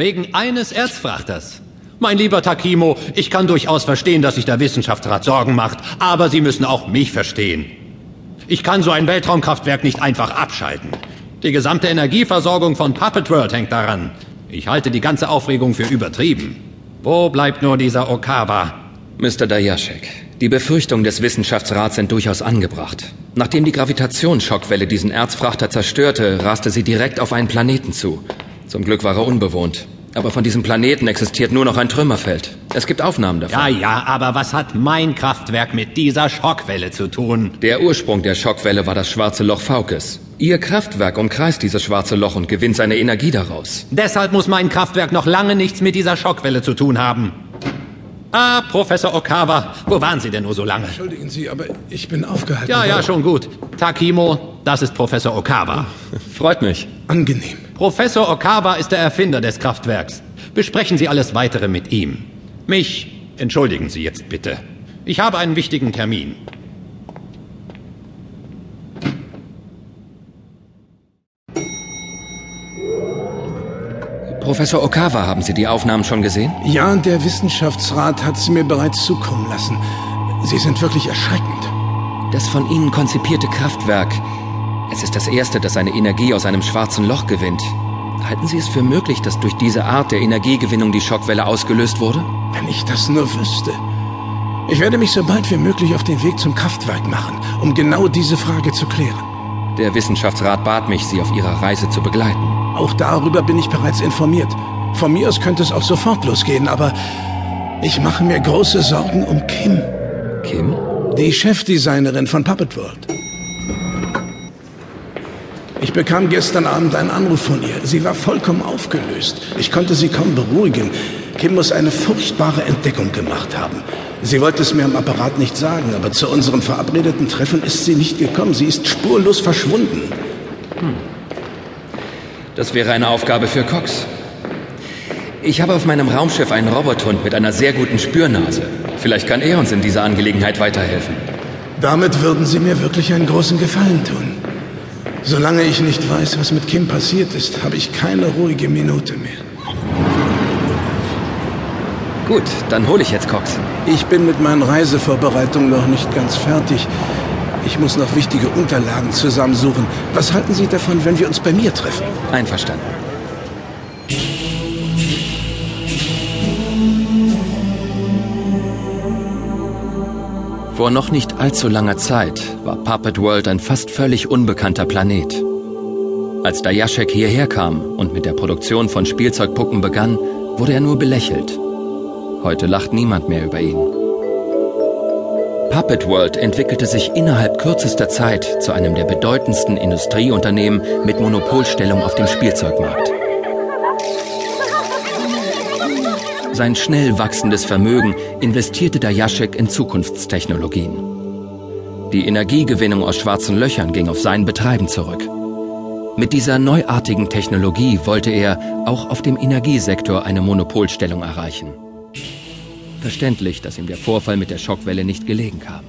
Wegen eines Erzfrachters. Mein lieber Takimo, ich kann durchaus verstehen, dass sich der Wissenschaftsrat Sorgen macht, aber Sie müssen auch mich verstehen. Ich kann so ein Weltraumkraftwerk nicht einfach abschalten. Die gesamte Energieversorgung von Puppet World hängt daran. Ich halte die ganze Aufregung für übertrieben. Wo bleibt nur dieser Okawa? Mr. Dayashek, die Befürchtungen des Wissenschaftsrats sind durchaus angebracht. Nachdem die Gravitationsschockwelle diesen Erzfrachter zerstörte, raste sie direkt auf einen Planeten zu. Zum Glück war er unbewohnt. Aber von diesem Planeten existiert nur noch ein Trümmerfeld. Es gibt Aufnahmen davon. Ja, ja, aber was hat mein Kraftwerk mit dieser Schockwelle zu tun? Der Ursprung der Schockwelle war das schwarze Loch Faukes. Ihr Kraftwerk umkreist dieses schwarze Loch und gewinnt seine Energie daraus. Deshalb muss mein Kraftwerk noch lange nichts mit dieser Schockwelle zu tun haben. Ah, Professor Okawa, wo waren Sie denn nur so lange? Entschuldigen Sie, aber ich bin aufgehalten. Ja, ja, schon gut. Takimo, das ist Professor Okawa. Freut mich. Angenehm. Professor Okawa ist der Erfinder des Kraftwerks. Besprechen Sie alles weitere mit ihm. Mich entschuldigen Sie jetzt bitte. Ich habe einen wichtigen Termin. Professor Okawa, haben Sie die Aufnahmen schon gesehen? Ja, der Wissenschaftsrat hat sie mir bereits zukommen lassen. Sie sind wirklich erschreckend. Das von Ihnen konzipierte Kraftwerk. Es ist das erste, das seine Energie aus einem schwarzen Loch gewinnt. Halten Sie es für möglich, dass durch diese Art der Energiegewinnung die Schockwelle ausgelöst wurde? Wenn ich das nur wüsste. Ich werde mich so bald wie möglich auf den Weg zum Kraftwerk machen, um genau diese Frage zu klären. Der Wissenschaftsrat bat mich, Sie auf Ihrer Reise zu begleiten. Auch darüber bin ich bereits informiert. Von mir aus könnte es auch sofort losgehen, aber ich mache mir große Sorgen um Kim. Kim? Die Chefdesignerin von Puppet World. Ich bekam gestern Abend einen Anruf von ihr. Sie war vollkommen aufgelöst. Ich konnte sie kaum beruhigen. Kim muss eine furchtbare Entdeckung gemacht haben. Sie wollte es mir am Apparat nicht sagen, aber zu unserem verabredeten Treffen ist sie nicht gekommen. Sie ist spurlos verschwunden. Das wäre eine Aufgabe für Cox. Ich habe auf meinem Raumschiff einen Robothund mit einer sehr guten Spürnase. Vielleicht kann er uns in dieser Angelegenheit weiterhelfen. Damit würden Sie mir wirklich einen großen Gefallen tun. Solange ich nicht weiß, was mit Kim passiert ist, habe ich keine ruhige Minute mehr. Gut, dann hole ich jetzt Cox. Ich bin mit meinen Reisevorbereitungen noch nicht ganz fertig. Ich muss noch wichtige Unterlagen zusammensuchen. Was halten Sie davon, wenn wir uns bei mir treffen? Einverstanden. Vor noch nicht allzu langer Zeit war Puppet World ein fast völlig unbekannter Planet. Als Dayashek hierher kam und mit der Produktion von Spielzeugpuppen begann, wurde er nur belächelt. Heute lacht niemand mehr über ihn. Puppet World entwickelte sich innerhalb kürzester Zeit zu einem der bedeutendsten Industrieunternehmen mit Monopolstellung auf dem Spielzeugmarkt. Sein schnell wachsendes Vermögen investierte Dayashek in Zukunftstechnologien. Die Energiegewinnung aus schwarzen Löchern ging auf sein Betreiben zurück. Mit dieser neuartigen Technologie wollte er auch auf dem Energiesektor eine Monopolstellung erreichen. Verständlich, dass ihm der Vorfall mit der Schockwelle nicht gelegen kam.